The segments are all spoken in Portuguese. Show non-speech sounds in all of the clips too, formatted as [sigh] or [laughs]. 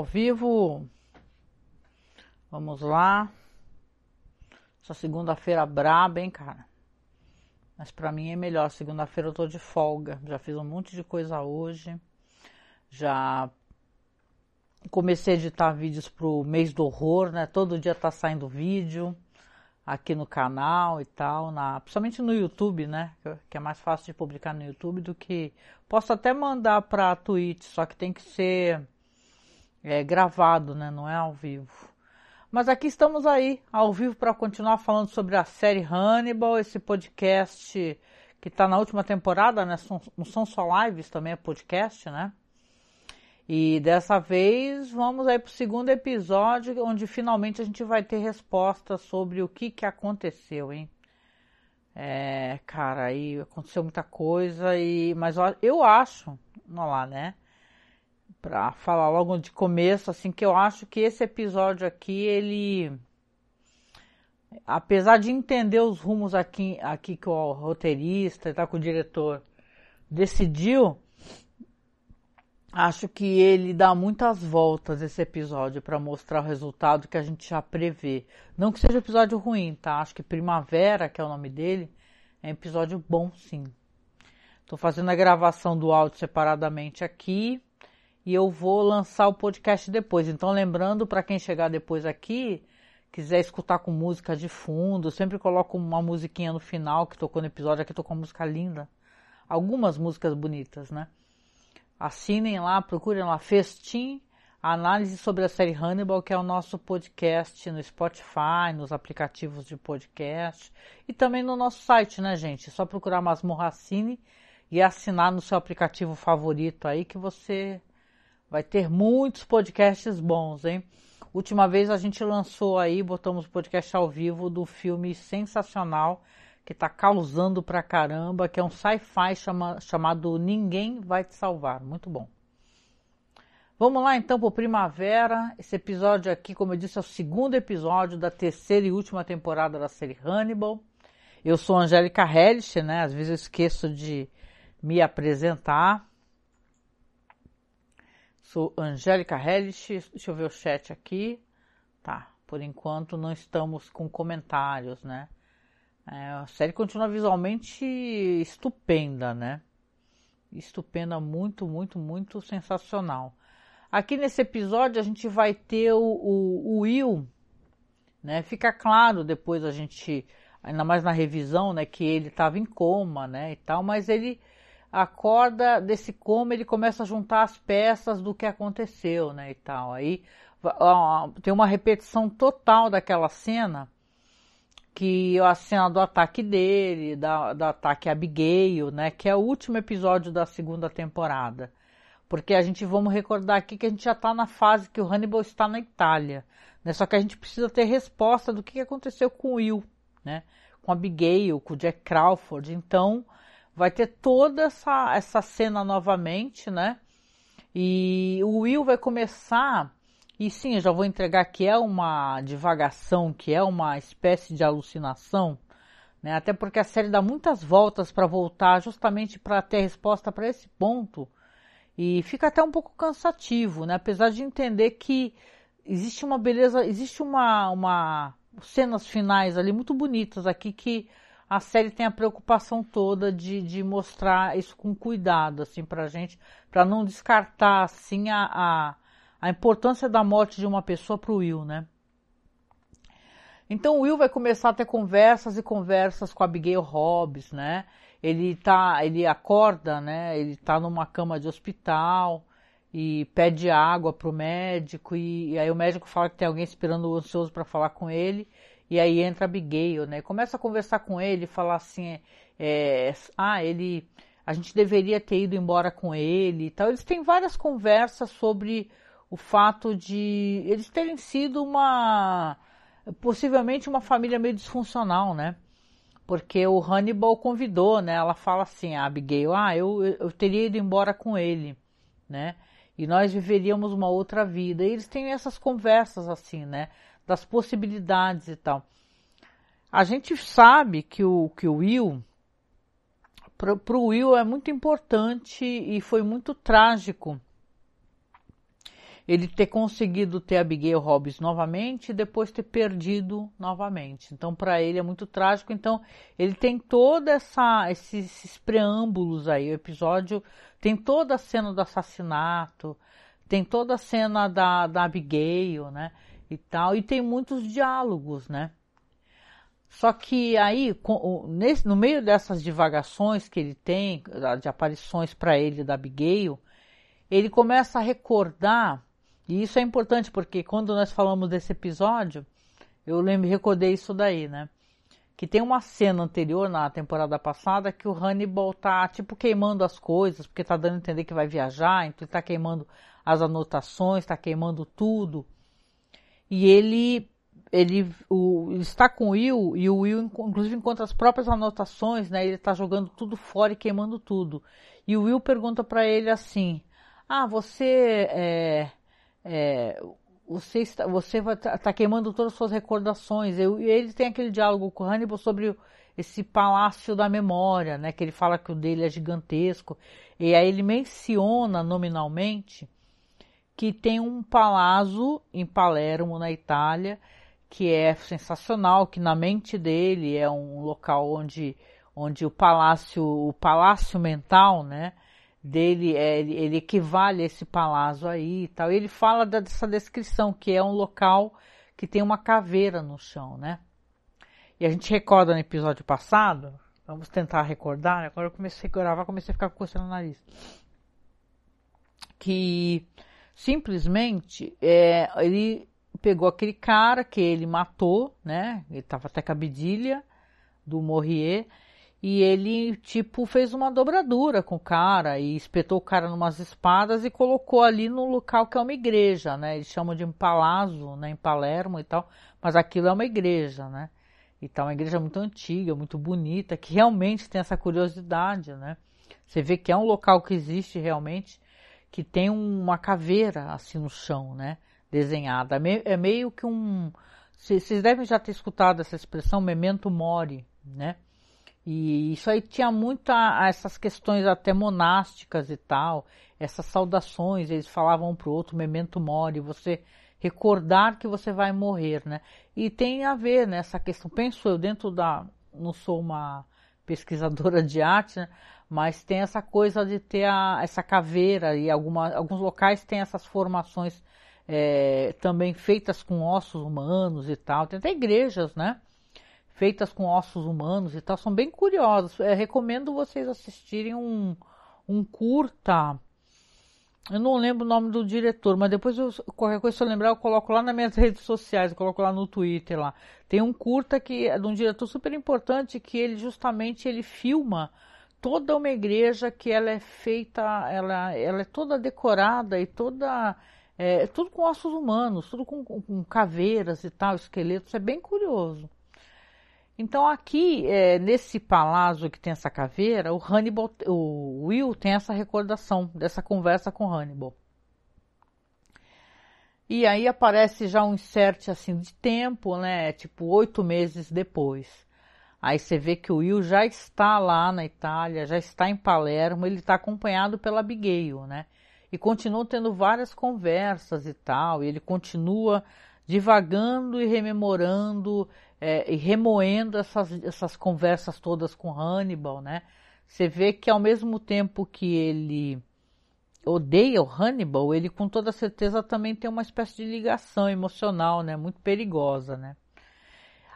Ao vivo. Vamos lá. Essa segunda-feira braba, hein, cara? Mas para mim é melhor. Segunda-feira eu tô de folga. Já fiz um monte de coisa hoje. Já comecei a editar vídeos pro mês do horror, né? Todo dia tá saindo vídeo aqui no canal e tal, na, principalmente no YouTube, né? Que é mais fácil de publicar no YouTube do que. Posso até mandar para Twitch, só que tem que ser é, gravado, né? Não é ao vivo. Mas aqui estamos aí, ao vivo, para continuar falando sobre a série Hannibal, esse podcast que está na última temporada, né? Não são só lives, também é podcast, né? E dessa vez vamos aí para o segundo episódio, onde finalmente a gente vai ter respostas sobre o que, que aconteceu, hein? É, cara, aí aconteceu muita coisa, e mas eu acho, não lá, né? Pra falar logo de começo, assim, que eu acho que esse episódio aqui, ele. Apesar de entender os rumos aqui, aqui que o roteirista e tá, com o diretor decidiu, Acho que ele dá muitas voltas esse episódio para mostrar o resultado que a gente já prevê. Não que seja um episódio ruim, tá? Acho que Primavera, que é o nome dele, é um episódio bom, sim. Estou fazendo a gravação do áudio separadamente aqui e eu vou lançar o podcast depois. Então, lembrando para quem chegar depois aqui, quiser escutar com música de fundo, sempre coloco uma musiquinha no final que tocou no episódio. Aqui tocou uma música linda, algumas músicas bonitas, né? Assinem lá, procurem lá Festim, análise sobre a série Hannibal, que é o nosso podcast no Spotify, nos aplicativos de podcast e também no nosso site, né, gente? É só procurar Masmorra Cine e assinar no seu aplicativo favorito aí que você vai ter muitos podcasts bons, hein? Última vez a gente lançou aí, botamos o podcast ao vivo do filme sensacional que está causando pra caramba, que é um sci-fi chama, chamado Ninguém Vai Te Salvar. Muito bom. Vamos lá então para Primavera. Esse episódio aqui, como eu disse, é o segundo episódio da terceira e última temporada da série Hannibal. Eu sou Angélica Hellish, né? Às vezes eu esqueço de me apresentar. Sou Angélica Hellish. Deixa eu ver o chat aqui. Tá, por enquanto não estamos com comentários, né? É, a série continua visualmente estupenda, né? Estupenda, muito, muito, muito sensacional. Aqui nesse episódio a gente vai ter o, o, o Will, né? Fica claro depois a gente, ainda mais na revisão, né? Que ele estava em coma, né? E tal, mas ele acorda desse coma, ele começa a juntar as peças do que aconteceu, né? E tal. Aí tem uma repetição total daquela cena que a cena do ataque dele, da, do ataque a Abigail, né, que é o último episódio da segunda temporada. Porque a gente, vamos recordar aqui que a gente já está na fase que o Hannibal está na Itália, né, só que a gente precisa ter resposta do que aconteceu com o Will, né, com a Abigail, com o Jack Crawford, então vai ter toda essa, essa cena novamente, né, e o Will vai começar e sim, eu já vou entregar que é uma divagação, que é uma espécie de alucinação, né? Até porque a série dá muitas voltas para voltar justamente para ter resposta para esse ponto. E fica até um pouco cansativo, né? Apesar de entender que existe uma beleza, existe uma, uma cenas finais ali muito bonitas aqui que a série tem a preocupação toda de, de mostrar isso com cuidado, assim, pra gente, para não descartar, assim, a, a a importância da morte de uma pessoa para o Will, né? Então o Will vai começar a ter conversas e conversas com a Abigail Hobbs, né? Ele tá, ele acorda, né? Ele tá numa cama de hospital e pede água pro médico e, e aí o médico fala que tem alguém esperando ansioso para falar com ele e aí entra Abigail, né? Começa a conversar com ele, falar assim, é, ah, ele, a gente deveria ter ido embora com ele e tal. Eles têm várias conversas sobre o fato de eles terem sido uma possivelmente uma família meio disfuncional, né? Porque o Hannibal convidou, né? Ela fala assim, a Abigail, ah, eu, eu teria ido embora com ele, né? E nós viveríamos uma outra vida. E eles têm essas conversas assim, né? Das possibilidades e tal. A gente sabe que o, que o Will, para o Will é muito importante e foi muito trágico ele ter conseguido ter Abigail Hobbs novamente e depois ter perdido novamente. Então, para ele é muito trágico. Então, ele tem toda essa esses, esses, preâmbulos aí. O episódio tem toda a cena do assassinato, tem toda a cena da, da Abigail, né? E tal, e tem muitos diálogos, né? Só que aí, no meio dessas divagações que ele tem, de aparições para ele da Abigail, ele começa a recordar e isso é importante porque quando nós falamos desse episódio, eu lembro, recordei isso daí, né? Que tem uma cena anterior na temporada passada que o Hannibal tá tipo queimando as coisas, porque tá dando a entender que vai viajar, então ele tá queimando as anotações, tá queimando tudo. E ele ele, o, ele está com o Will e o Will inclusive encontra as próprias anotações, né? Ele está jogando tudo fora e queimando tudo. E o Will pergunta para ele assim: Ah, você é, é, você está, você vai tá, queimando todas as suas recordações. Eu, ele tem aquele diálogo com Hannibal sobre esse palácio da memória, né? Que ele fala que o dele é gigantesco. E aí ele menciona nominalmente que tem um palácio em Palermo, na Itália, que é sensacional, que na mente dele é um local onde, onde o palácio, o palácio mental, né? dele, é, ele, equivale a esse palácio aí e tal. Ele fala dessa descrição, que é um local que tem uma caveira no chão, né? E a gente recorda no episódio passado, vamos tentar recordar, agora eu comecei a gravar, comecei a ficar coçando o nariz. Que simplesmente é, ele pegou aquele cara que ele matou, né? Ele tava até com a bedilha do Morrier e ele, tipo, fez uma dobradura com o cara e espetou o cara numas espadas e colocou ali no local que é uma igreja, né? Eles chamam de palazzo, né? Em Palermo e tal, mas aquilo é uma igreja, né? E tal, uma igreja muito antiga, muito bonita, que realmente tem essa curiosidade, né? Você vê que é um local que existe realmente, que tem uma caveira assim no chão, né? Desenhada. É meio que um. Vocês devem já ter escutado essa expressão, memento mori, né? E isso aí tinha muita essas questões até monásticas e tal, essas saudações, eles falavam um para o outro, memento mori, você recordar que você vai morrer, né? E tem a ver nessa né, questão, penso eu, dentro da, não sou uma pesquisadora de arte, né? Mas tem essa coisa de ter a, essa caveira e alguma, alguns locais têm essas formações é, também feitas com ossos humanos e tal, tem até igrejas, né? feitas com ossos humanos e tal, são bem curiosas. É, recomendo vocês assistirem um, um curta. Eu não lembro o nome do diretor, mas depois eu, qualquer coisa se eu lembrar, eu coloco lá nas minhas redes sociais, eu coloco lá no Twitter lá. Tem um curta que é de um diretor super importante que ele justamente ele filma toda uma igreja que ela é feita, ela, ela é toda decorada e toda é, tudo com ossos humanos, tudo com, com caveiras e tal, esqueletos, é bem curioso. Então aqui, é, nesse palácio que tem essa caveira, o Hannibal, o Will tem essa recordação dessa conversa com Hannibal. E aí aparece já um insert assim de tempo, né? Tipo oito meses depois. Aí você vê que o Will já está lá na Itália, já está em Palermo, ele está acompanhado pela Abigail, né? E continua tendo várias conversas e tal, e ele continua divagando e rememorando é, e remoendo essas, essas conversas todas com Hannibal, né? Você vê que ao mesmo tempo que ele odeia o Hannibal, ele com toda certeza também tem uma espécie de ligação emocional, né? Muito perigosa, né?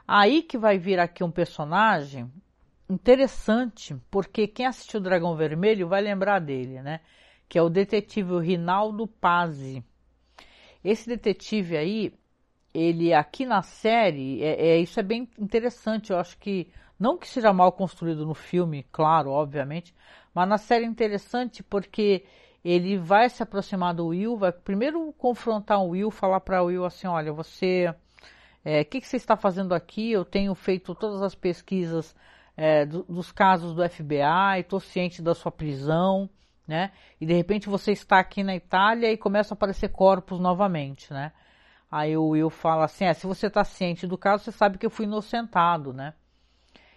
Aí que vai vir aqui um personagem interessante, porque quem assistiu Dragão Vermelho vai lembrar dele, né? Que é o detetive Rinaldo Pazzi. Esse detetive aí, ele aqui na série, é, é, isso é bem interessante. Eu acho que não que seja mal construído no filme, claro, obviamente, mas na série é interessante porque ele vai se aproximar do Will, vai primeiro confrontar o Will, falar para o Will assim, olha, você, o é, que, que, você está fazendo aqui? Eu tenho feito todas as pesquisas é, do, dos casos do FBI, estou ciente da sua prisão, né? E de repente você está aqui na Itália e começam a aparecer corpos novamente, né? Aí o Will fala assim: é, se você está ciente do caso, você sabe que eu fui inocentado, né?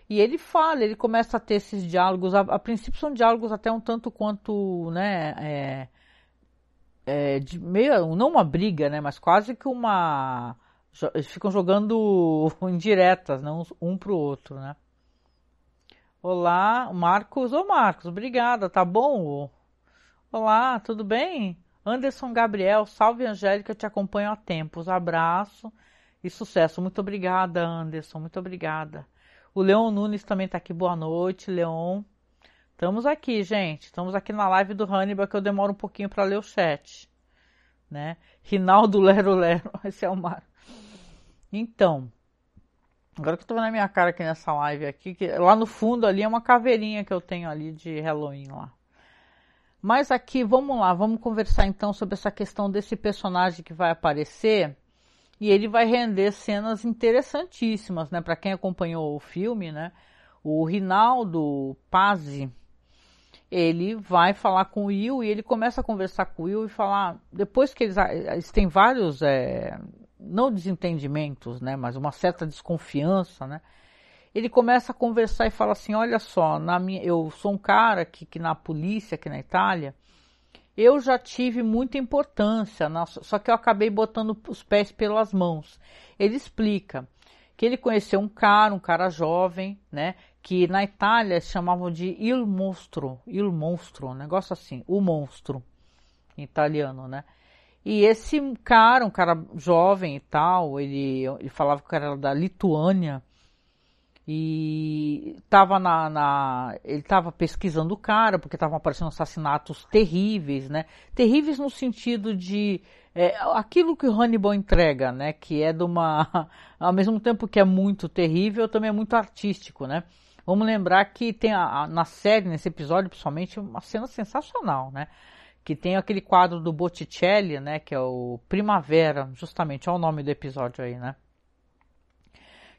E ele fala, ele começa a ter esses diálogos. A, a princípio são diálogos até um tanto quanto, né? É, é, de meio, não uma briga, né? Mas quase que uma. Eles ficam jogando [laughs] indiretas, não um pro outro, né? Olá, Marcos. Ô Marcos, obrigada, tá bom? Olá, tudo bem? Anderson Gabriel, salve Angélica, te acompanho há tempos. Abraço e sucesso. Muito obrigada, Anderson, muito obrigada. O Leon Nunes também tá aqui. Boa noite, Leon. Estamos aqui, gente. Estamos aqui na live do Hannibal, que eu demoro um pouquinho para ler o chat. Né? Rinaldo Lero Lero. [laughs] Esse é o Mar. Então, agora que eu tô vendo a minha cara aqui nessa live aqui, que lá no fundo ali é uma caveirinha que eu tenho ali de Halloween lá. Mas aqui, vamos lá, vamos conversar então sobre essa questão desse personagem que vai aparecer. E ele vai render cenas interessantíssimas, né? Para quem acompanhou o filme, né? O Rinaldo Pazzi, ele vai falar com o Will e ele começa a conversar com o Will e falar. Depois que eles, eles têm vários, é, não desentendimentos, né, mas uma certa desconfiança, né? Ele começa a conversar e fala assim: Olha só, na minha, eu sou um cara que, que na polícia aqui na Itália, eu já tive muita importância, só que eu acabei botando os pés pelas mãos. Ele explica que ele conheceu um cara, um cara jovem, né, que na Itália chamavam de il mostro, il monstro, um negócio assim, o monstro, em italiano, né? E esse cara, um cara jovem e tal, ele, ele falava que era da Lituânia e estava na, na, ele estava pesquisando o cara porque estavam aparecendo assassinatos terríveis, né? Terríveis no sentido de é, aquilo que o Hannibal entrega, né? Que é de uma, [laughs] ao mesmo tempo que é muito terrível, também é muito artístico, né? Vamos lembrar que tem a, a, na série, nesse episódio, principalmente, uma cena sensacional, né? Que tem aquele quadro do Botticelli, né? Que é o Primavera, justamente, é o nome do episódio aí, né?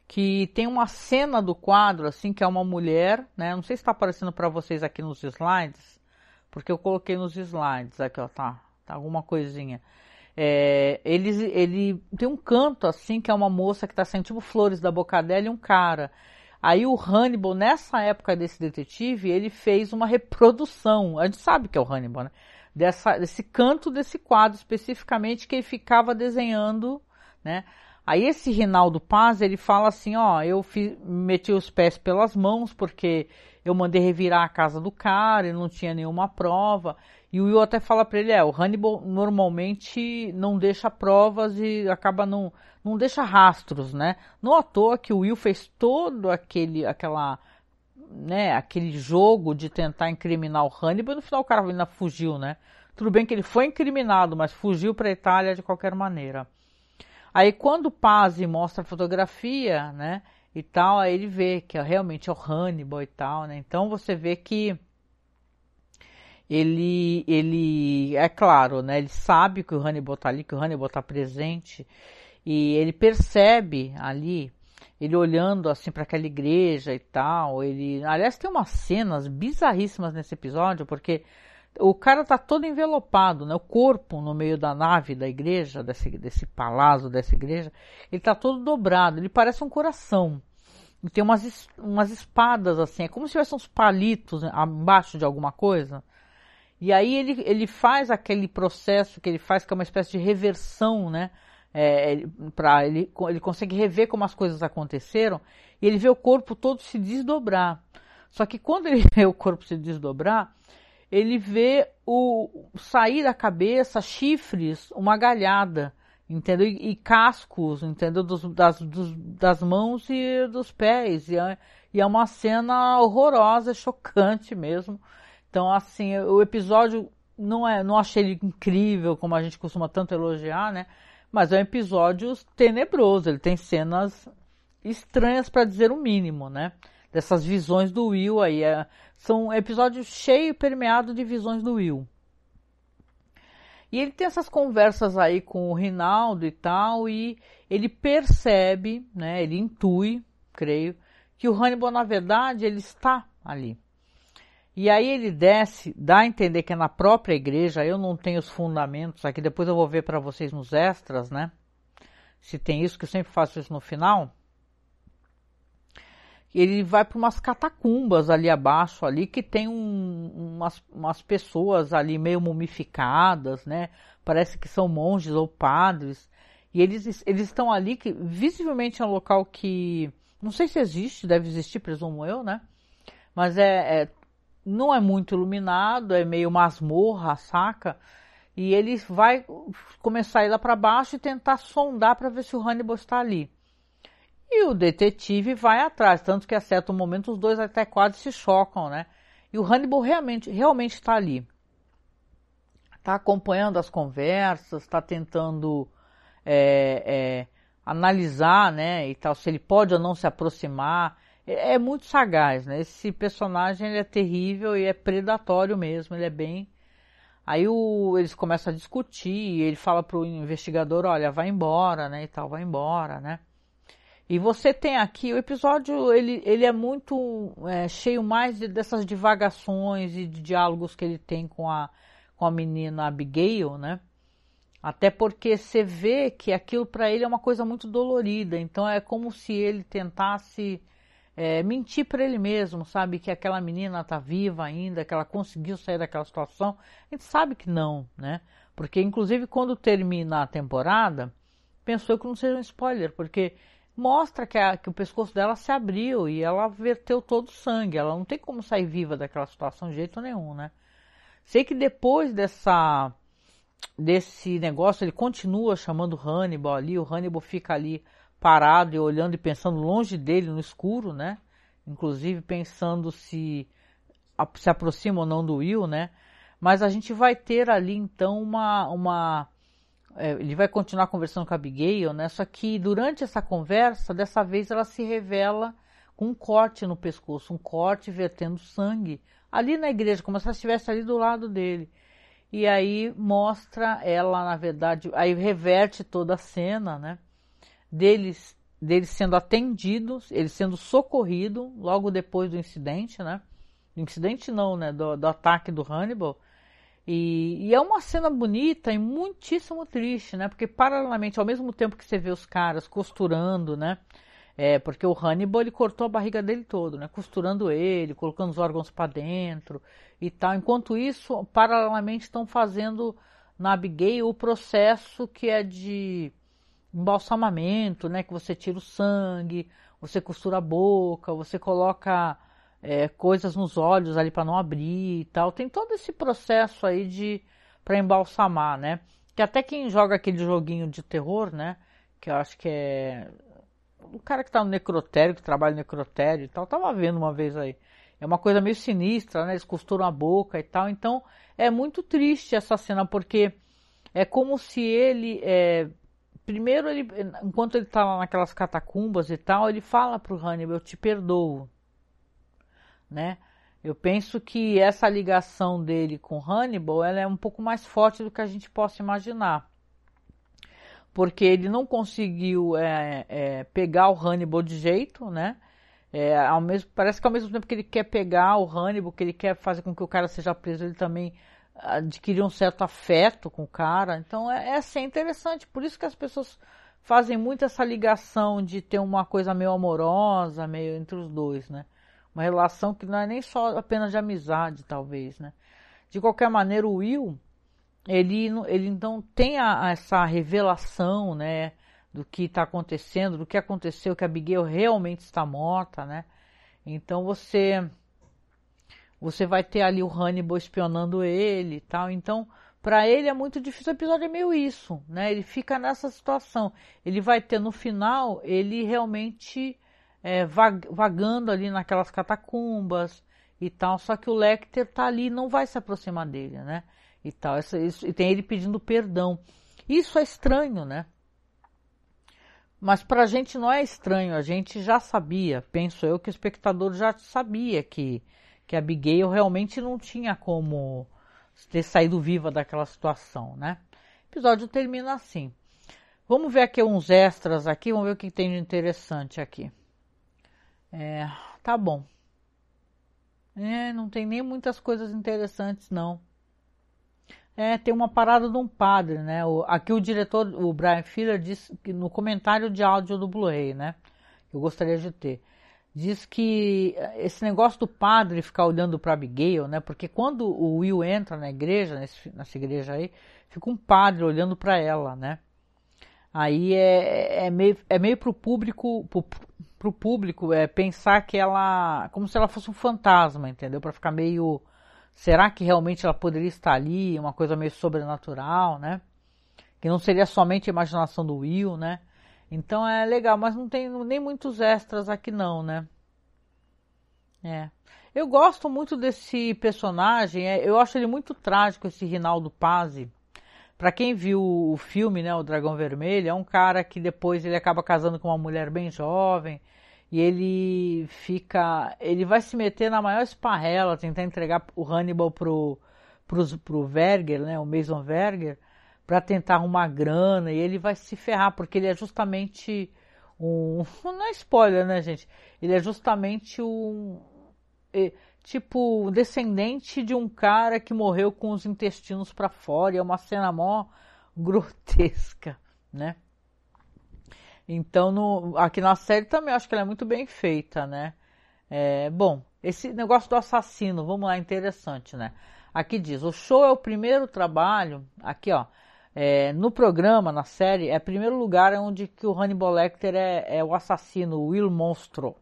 Que tem uma cena do quadro, assim, que é uma mulher, né? Não sei se está aparecendo para vocês aqui nos slides, porque eu coloquei nos slides, aqui ó, tá, tá alguma coisinha. É, ele, ele tem um canto assim que é uma moça que está sentindo tipo flores da boca dela e um cara. Aí o Hannibal, nessa época desse detetive, ele fez uma reprodução. A gente sabe que é o Hannibal, né? Dessa, desse canto desse quadro especificamente que ele ficava desenhando, né? Aí esse Rinaldo Paz, ele fala assim, ó, eu fiz, meti os pés pelas mãos porque eu mandei revirar a casa do cara, ele não tinha nenhuma prova. E o Will até fala para ele, é, o Hannibal normalmente não deixa provas e acaba não, não deixa rastros, né? Não à toa que o Will fez todo aquele, aquela, né, aquele jogo de tentar incriminar o Hannibal no final o cara ainda fugiu, né? Tudo bem que ele foi incriminado, mas fugiu para a Itália de qualquer maneira. Aí quando o Pazzi mostra a fotografia, né, e tal, aí ele vê que é, realmente é o Hannibal e tal, né? Então você vê que ele, ele, é claro, né? Ele sabe que o Hannibal está ali, que o Hannibal está presente, e ele percebe ali, ele olhando assim para aquela igreja e tal. Ele, aliás, tem umas cenas bizarríssimas nesse episódio, porque o cara tá todo envelopado, né? O corpo no meio da nave da igreja, desse, desse palácio dessa igreja, ele tá todo dobrado, ele parece um coração. E tem umas, umas espadas assim, é como se tivesse uns palitos embaixo de alguma coisa. E aí ele, ele faz aquele processo que ele faz, que é uma espécie de reversão, né? É, para ele, ele consegue rever como as coisas aconteceram e ele vê o corpo todo se desdobrar. Só que quando ele [laughs] vê o corpo se desdobrar, ele vê o sair da cabeça chifres, uma galhada, entendeu? E, e cascos, entendeu? Dos, das, dos, das mãos e dos pés. E é, e é uma cena horrorosa, chocante mesmo. Então, assim, o episódio não é, não achei ele incrível, como a gente costuma tanto elogiar, né? Mas é um episódio tenebroso, ele tem cenas estranhas para dizer o mínimo, né? Dessas visões do Will aí. É, são episódios cheio permeado de visões do Will. E ele tem essas conversas aí com o Rinaldo e tal, e ele percebe, né? Ele intui, creio, que o Hannibal, na verdade, ele está ali. E aí ele desce, dá a entender que é na própria igreja, eu não tenho os fundamentos aqui, depois eu vou ver para vocês nos extras, né? Se tem isso, que eu sempre faço isso no final. ele vai para umas catacumbas ali abaixo, ali que tem um, umas, umas pessoas ali meio mumificadas, né? Parece que são monges ou padres. E eles, eles estão ali que visivelmente é um local que não sei se existe, deve existir, presumo eu, né? Mas é, é não é muito iluminado, é meio masmorra, saca? E ele vai começar a ir lá para baixo e tentar sondar para ver se o Hannibal está ali. E o detetive vai atrás, tanto que a certo momento os dois até quase se chocam, né? E o Hannibal realmente realmente está ali. Está acompanhando as conversas, está tentando é, é, analisar, né, e tal, se ele pode ou não se aproximar. É, é muito sagaz, né? Esse personagem ele é terrível e é predatório mesmo, ele é bem. Aí o, eles começam a discutir, ele fala pro investigador, olha, vai embora, né, e tal, vai embora, né? E você tem aqui, o episódio, ele, ele é muito é, cheio mais de, dessas divagações e de diálogos que ele tem com a, com a menina Abigail, né? Até porque você vê que aquilo para ele é uma coisa muito dolorida, então é como se ele tentasse é, mentir para ele mesmo, sabe? Que aquela menina tá viva ainda, que ela conseguiu sair daquela situação. A gente sabe que não, né? Porque, inclusive, quando termina a temporada, pensou que não seja um spoiler, porque mostra que, a, que, o pescoço dela se abriu e ela verteu todo o sangue. Ela não tem como sair viva daquela situação de jeito nenhum, né? Sei que depois dessa desse negócio ele continua chamando Hannibal ali, o Hannibal fica ali parado e olhando e pensando longe dele no escuro, né? Inclusive pensando se se aproxima ou não do Will, né? Mas a gente vai ter ali então uma uma é, ele vai continuar conversando com a Abigail, né? Só que durante essa conversa, dessa vez ela se revela com um corte no pescoço, um corte vertendo sangue, ali na igreja, como se ela estivesse ali do lado dele. E aí mostra ela, na verdade, aí reverte toda a cena, né? Deles, deles sendo atendidos, ele sendo socorrido logo depois do incidente, né? incidente não, né? Do, do ataque do Hannibal. E, e, é uma cena bonita e muitíssimo triste, né? Porque paralelamente, ao mesmo tempo que você vê os caras costurando, né? É, porque o Hannibal ele cortou a barriga dele todo, né? Costurando ele, colocando os órgãos para dentro e tal. Enquanto isso, paralelamente estão fazendo na Abigail o processo que é de embalsamamento, né? Que você tira o sangue, você costura a boca, você coloca é, coisas nos olhos ali para não abrir e tal. Tem todo esse processo aí de para embalsamar, né? Que até quem joga aquele joguinho de terror, né? Que eu acho que é o cara que tá no necrotério, que trabalha no necrotério e tal, tava vendo uma vez aí. É uma coisa meio sinistra, né? Eles costuram a boca e tal. Então é muito triste essa cena porque é como se ele é, primeiro ele, enquanto ele tá lá naquelas catacumbas e tal, ele fala pro Hannibal, eu te perdoo né? Eu penso que essa ligação dele com Hannibal ela é um pouco mais forte do que a gente possa imaginar. Porque ele não conseguiu é, é, pegar o Hannibal de jeito, né? É, ao mesmo, parece que ao mesmo tempo que ele quer pegar o Hannibal, que ele quer fazer com que o cara seja preso, ele também adquirir um certo afeto com o cara. Então é, é assim, é interessante. Por isso que as pessoas fazem muito essa ligação de ter uma coisa meio amorosa, meio entre os dois, né? Uma relação que não é nem só apenas de amizade, talvez, né? De qualquer maneira, o Will, ele, ele então tem a, essa revelação, né? Do que está acontecendo, do que aconteceu, que a Abigail realmente está morta, né? Então você você vai ter ali o Hannibal espionando ele e tal. Então, para ele é muito difícil. O episódio é meio isso, né? Ele fica nessa situação. Ele vai ter no final, ele realmente é, vagando ali naquelas catacumbas e tal, só que o Lecter tá ali não vai se aproximar dele, né? E tal, isso, e tem ele pedindo perdão. Isso é estranho, né? Mas para a gente não é estranho, a gente já sabia, penso eu, que o espectador já sabia que, que a Abigail realmente não tinha como ter saído viva daquela situação, né? O episódio termina assim. Vamos ver aqui uns extras aqui, vamos ver o que tem de interessante aqui. É, tá bom. É, não tem nem muitas coisas interessantes, não. É, tem uma parada de um padre, né? O, aqui o diretor, o Brian Filler, disse que no comentário de áudio do Blu-ray, né? Eu gostaria de ter. Diz que esse negócio do padre ficar olhando para Abigail, né? Porque quando o Will entra na igreja, nesse, nessa igreja aí, fica um padre olhando para ela, né? Aí é, é meio é meio público pro, pro público é pensar que ela como se ela fosse um fantasma, entendeu? Para ficar meio será que realmente ela poderia estar ali, uma coisa meio sobrenatural, né? Que não seria somente a imaginação do Will, né? Então é legal, mas não tem nem muitos extras aqui não, né? É. Eu gosto muito desse personagem, é, eu acho ele muito trágico, esse Rinaldo Pazzi. Para quem viu o filme, né, o Dragão Vermelho, é um cara que depois ele acaba casando com uma mulher bem jovem e ele fica, ele vai se meter na maior esparrela, tentar entregar o Hannibal pro pro, pro Verger, né, o Mason Verger, para tentar arrumar grana e ele vai se ferrar, porque ele é justamente um. [laughs] Não é spoiler, né, gente? Ele é justamente um. Tipo, descendente de um cara que morreu com os intestinos para fora, é uma cena mó grotesca, né? Então, no, aqui na série também acho que ela é muito bem feita, né? É, bom, esse negócio do assassino, vamos lá, interessante, né? Aqui diz: o show é o primeiro trabalho, aqui ó, é, no programa, na série, é primeiro lugar onde que o Hannibal Lecter é, é o assassino, o Will Monstro,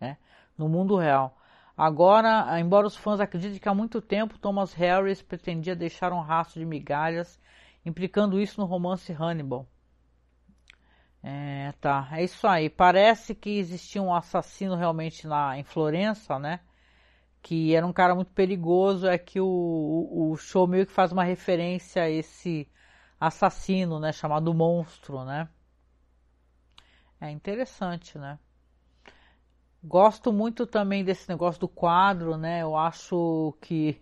né? no mundo real. Agora, embora os fãs acreditem que há muito tempo Thomas Harris pretendia deixar um rastro de migalhas, implicando isso no romance Hannibal. É, tá, é isso aí. Parece que existia um assassino realmente lá em Florença, né? Que era um cara muito perigoso. É que o, o, o show meio que faz uma referência a esse assassino, né, chamado monstro, né? É interessante, né? Gosto muito também desse negócio do quadro, né? Eu acho que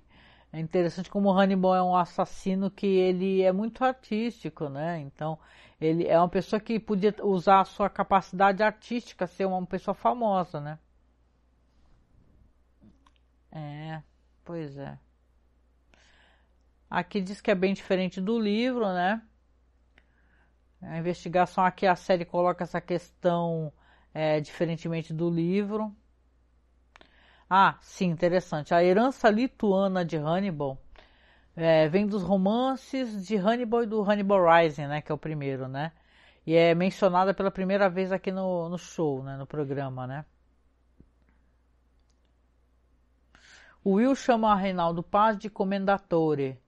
é interessante como o Hannibal é um assassino que ele é muito artístico, né? Então, ele é uma pessoa que podia usar a sua capacidade artística, ser uma pessoa famosa, né? É, pois é. Aqui diz que é bem diferente do livro, né? A investigação aqui, a série coloca essa questão é, diferentemente do livro. Ah, sim, interessante. A herança lituana de Hannibal é, vem dos romances de Hannibal e do Hannibal Rising, né? Que é o primeiro, né? E é mencionada pela primeira vez aqui no, no show, né? No programa, né? O Will chama Reinaldo Paz de Comendatore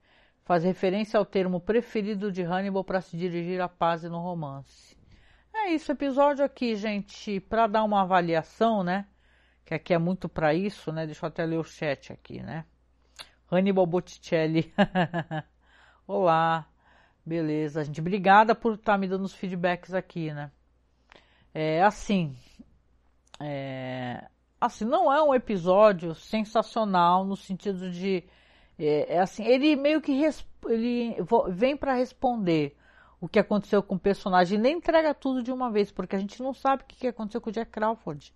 faz referência ao termo preferido de Hannibal para se dirigir à paz no romance. É isso, episódio aqui, gente, para dar uma avaliação, né? Que aqui é muito para isso, né? Deixa eu até ler o chat aqui, né? Hannibal Botticelli. [laughs] Olá, beleza, gente. Obrigada por estar tá me dando os feedbacks aqui, né? É assim, é, assim, não é um episódio sensacional no sentido de é, é assim, ele meio que ele vem para responder o que aconteceu com o personagem, nem entrega tudo de uma vez, porque a gente não sabe o que aconteceu com o Jack Crawford.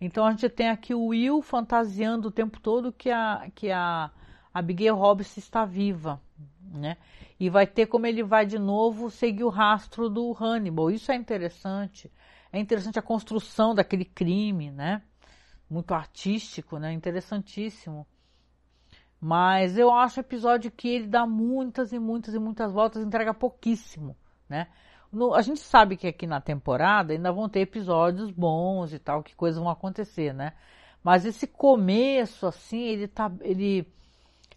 Então a gente tem aqui o Will fantasiando o tempo todo que a, que a Abigail Hobbs está viva, né? E vai ter como ele vai de novo seguir o rastro do Hannibal. Isso é interessante. É interessante a construção daquele crime, né? Muito artístico, né? Interessantíssimo. Mas eu acho o episódio que ele dá muitas e muitas e muitas voltas entrega pouquíssimo, né? No, a gente sabe que aqui na temporada ainda vão ter episódios bons e tal, que coisas vão acontecer, né? Mas esse começo, assim, ele tá, ele,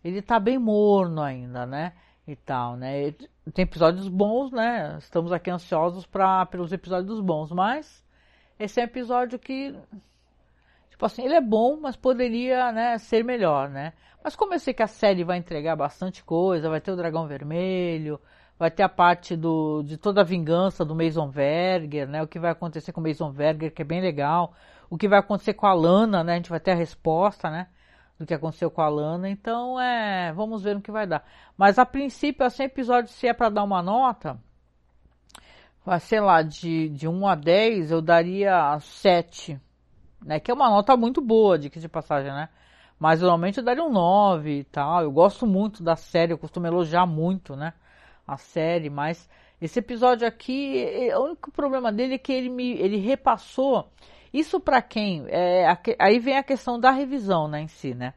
ele tá bem morno ainda, né? E tal, né? Tem episódios bons, né? Estamos aqui ansiosos para pelos episódios bons, mas esse é um episódio que, tipo assim, ele é bom, mas poderia, né, ser melhor, né? Mas como eu sei que a série vai entregar bastante coisa, vai ter o Dragão Vermelho, vai ter a parte do, de toda a vingança do Mason Verger, né? O que vai acontecer com o Mason Verger, que é bem legal. O que vai acontecer com a Lana, né? A gente vai ter a resposta, né? Do que aconteceu com a Lana. Então, é, vamos ver no que vai dar. Mas a princípio, assim, episódio, se é para dar uma nota, sei lá, de, de 1 a 10, eu daria 7. Né? Que é uma nota muito boa, de que de passagem, né? Mas normalmente eu daria um 9 e tal. Eu gosto muito da série, eu costumo elogiar muito, né? A série, mas esse episódio aqui, o único problema dele é que ele me ele repassou Isso para quem. É, aí vem a questão da revisão né, em si, né?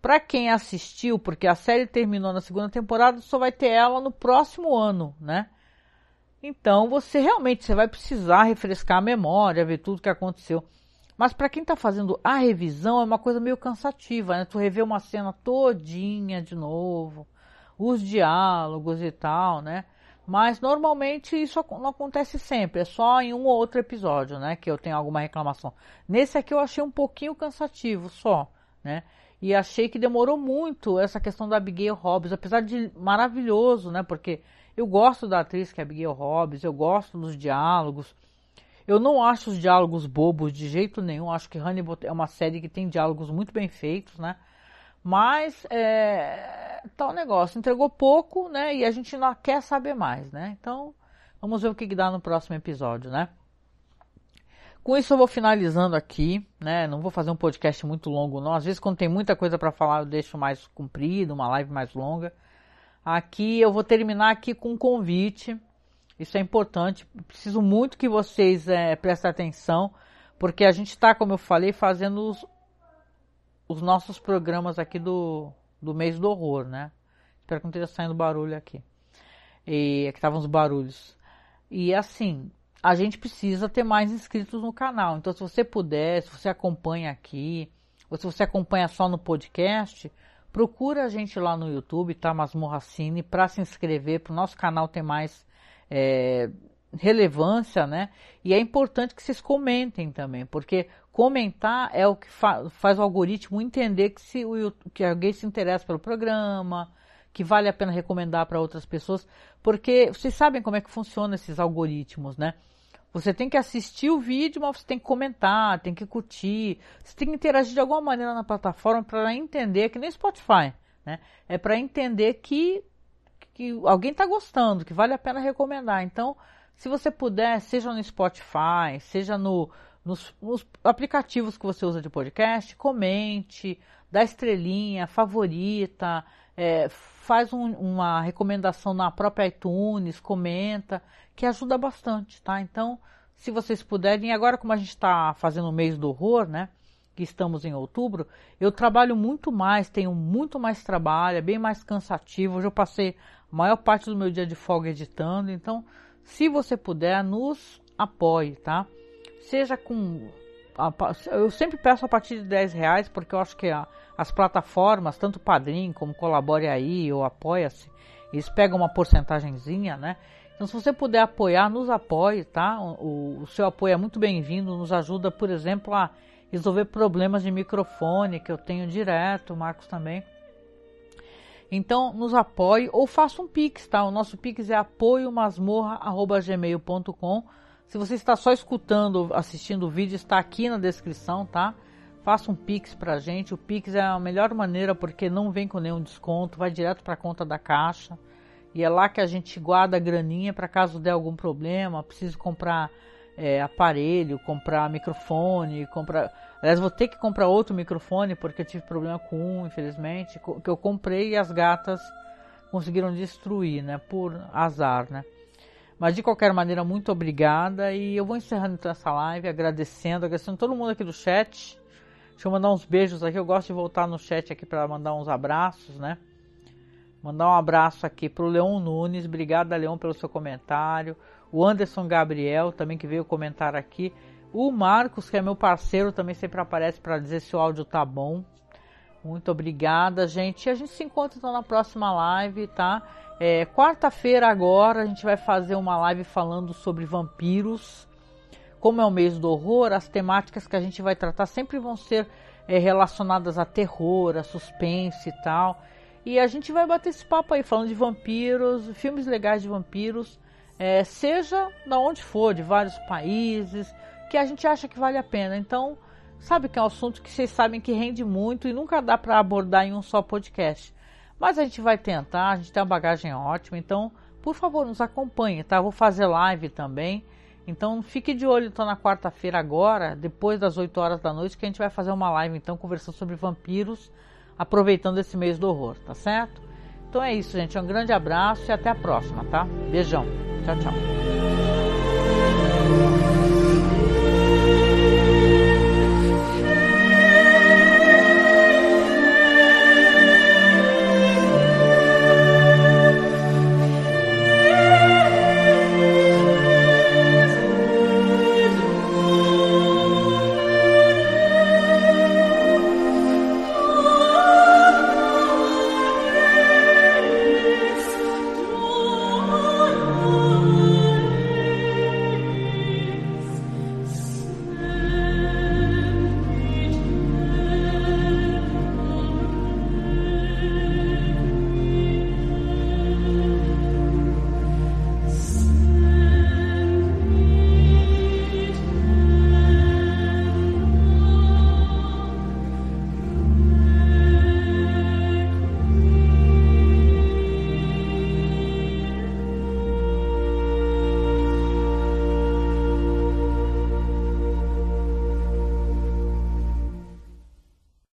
Para quem assistiu, porque a série terminou na segunda temporada, só vai ter ela no próximo ano, né? Então você realmente você vai precisar refrescar a memória, ver tudo que aconteceu. Mas para quem está fazendo a revisão é uma coisa meio cansativa, né? Tu rever uma cena todinha de novo, os diálogos e tal, né? Mas normalmente isso não acontece sempre, é só em um ou outro episódio, né? Que eu tenho alguma reclamação. Nesse aqui eu achei um pouquinho cansativo só, né? E achei que demorou muito essa questão da Abigail Hobbs, apesar de maravilhoso, né? Porque eu gosto da atriz que é Abigail Hobbs, eu gosto dos diálogos. Eu não acho os diálogos bobos de jeito nenhum. Acho que Hannibal é uma série que tem diálogos muito bem feitos, né? Mas é, tá negócio, entregou pouco, né? E a gente não quer saber mais, né? Então, vamos ver o que, que dá no próximo episódio, né? Com isso eu vou finalizando aqui, né? Não vou fazer um podcast muito longo, não. Às vezes quando tem muita coisa para falar eu deixo mais comprido, uma live mais longa. Aqui eu vou terminar aqui com um convite isso é importante. Preciso muito que vocês é, prestem atenção, porque a gente está, como eu falei, fazendo os, os nossos programas aqui do, do mês do horror, né? Espero que não esteja saindo barulho aqui. E aqui estavam os barulhos. E assim, a gente precisa ter mais inscritos no canal. Então, se você puder, se você acompanha aqui, ou se você acompanha só no podcast, procura a gente lá no YouTube, tá? Masmorra Cine, para se inscrever, para o nosso canal ter mais é, relevância, né? E é importante que vocês comentem também, porque comentar é o que fa faz o algoritmo entender que, se o, que alguém se interessa pelo programa, que vale a pena recomendar para outras pessoas, porque vocês sabem como é que funciona esses algoritmos, né? Você tem que assistir o vídeo, mas você tem que comentar, tem que curtir, você tem que interagir de alguma maneira na plataforma para entender, que nem Spotify, né? É para entender que que alguém está gostando, que vale a pena recomendar. Então, se você puder, seja no Spotify, seja no, nos, nos, aplicativos que você usa de podcast, comente, dá estrelinha, favorita, é, faz um, uma recomendação na própria iTunes, comenta, que ajuda bastante, tá? Então, se vocês puderem, agora como a gente está fazendo o mês do horror, né? Que estamos em outubro, eu trabalho muito mais, tenho muito mais trabalho, é bem mais cansativo. Hoje eu passei a maior parte do meu dia de folga editando. Então, se você puder, nos apoie, tá? Seja com. Eu sempre peço a partir de 10 reais, porque eu acho que a, as plataformas, tanto Padrim como Colabore aí ou Apoia-se, eles pegam uma porcentagemzinha, né? Então, se você puder apoiar, nos apoie, tá? O, o seu apoio é muito bem-vindo, nos ajuda, por exemplo, a resolver problemas de microfone que eu tenho direto, o Marcos também. Então, nos apoie ou faça um Pix, tá? O nosso Pix é apoiomasmorra.gmail.com. Se você está só escutando, assistindo o vídeo, está aqui na descrição, tá? Faça um Pix pra gente. O Pix é a melhor maneira porque não vem com nenhum desconto, vai direto para a conta da caixa. E é lá que a gente guarda a graninha para caso der algum problema, precise comprar é, aparelho, comprar microfone, comprar. Aliás, vou ter que comprar outro microfone porque eu tive problema com um, infelizmente, que eu comprei e as gatas conseguiram destruir, né? Por azar, né? Mas de qualquer maneira, muito obrigada e eu vou encerrando então essa live agradecendo, agradecendo todo mundo aqui do chat. Deixa eu mandar uns beijos aqui, eu gosto de voltar no chat aqui para mandar uns abraços, né? Mandar um abraço aqui pro Leon Nunes, obrigada Leon pelo seu comentário o Anderson Gabriel também que veio comentar aqui, o Marcos, que é meu parceiro, também sempre aparece para dizer se o áudio tá bom. Muito obrigada, gente. E a gente se encontra então na próxima live, tá? É, Quarta-feira agora a gente vai fazer uma live falando sobre vampiros. Como é o mês do horror, as temáticas que a gente vai tratar sempre vão ser é, relacionadas a terror, a suspense e tal. E a gente vai bater esse papo aí falando de vampiros, filmes legais de vampiros é, seja da onde for, de vários países, que a gente acha que vale a pena. Então, sabe que é um assunto que vocês sabem que rende muito e nunca dá para abordar em um só podcast. Mas a gente vai tentar, a gente tem uma bagagem ótima, então, por favor, nos acompanhe, tá? vou fazer live também. Então fique de olho então na quarta-feira agora, depois das 8 horas da noite, que a gente vai fazer uma live então conversando sobre vampiros, aproveitando esse mês do horror, tá certo? Então é isso, gente. Um grande abraço e até a próxima, tá? Beijão. Tchau, tchau.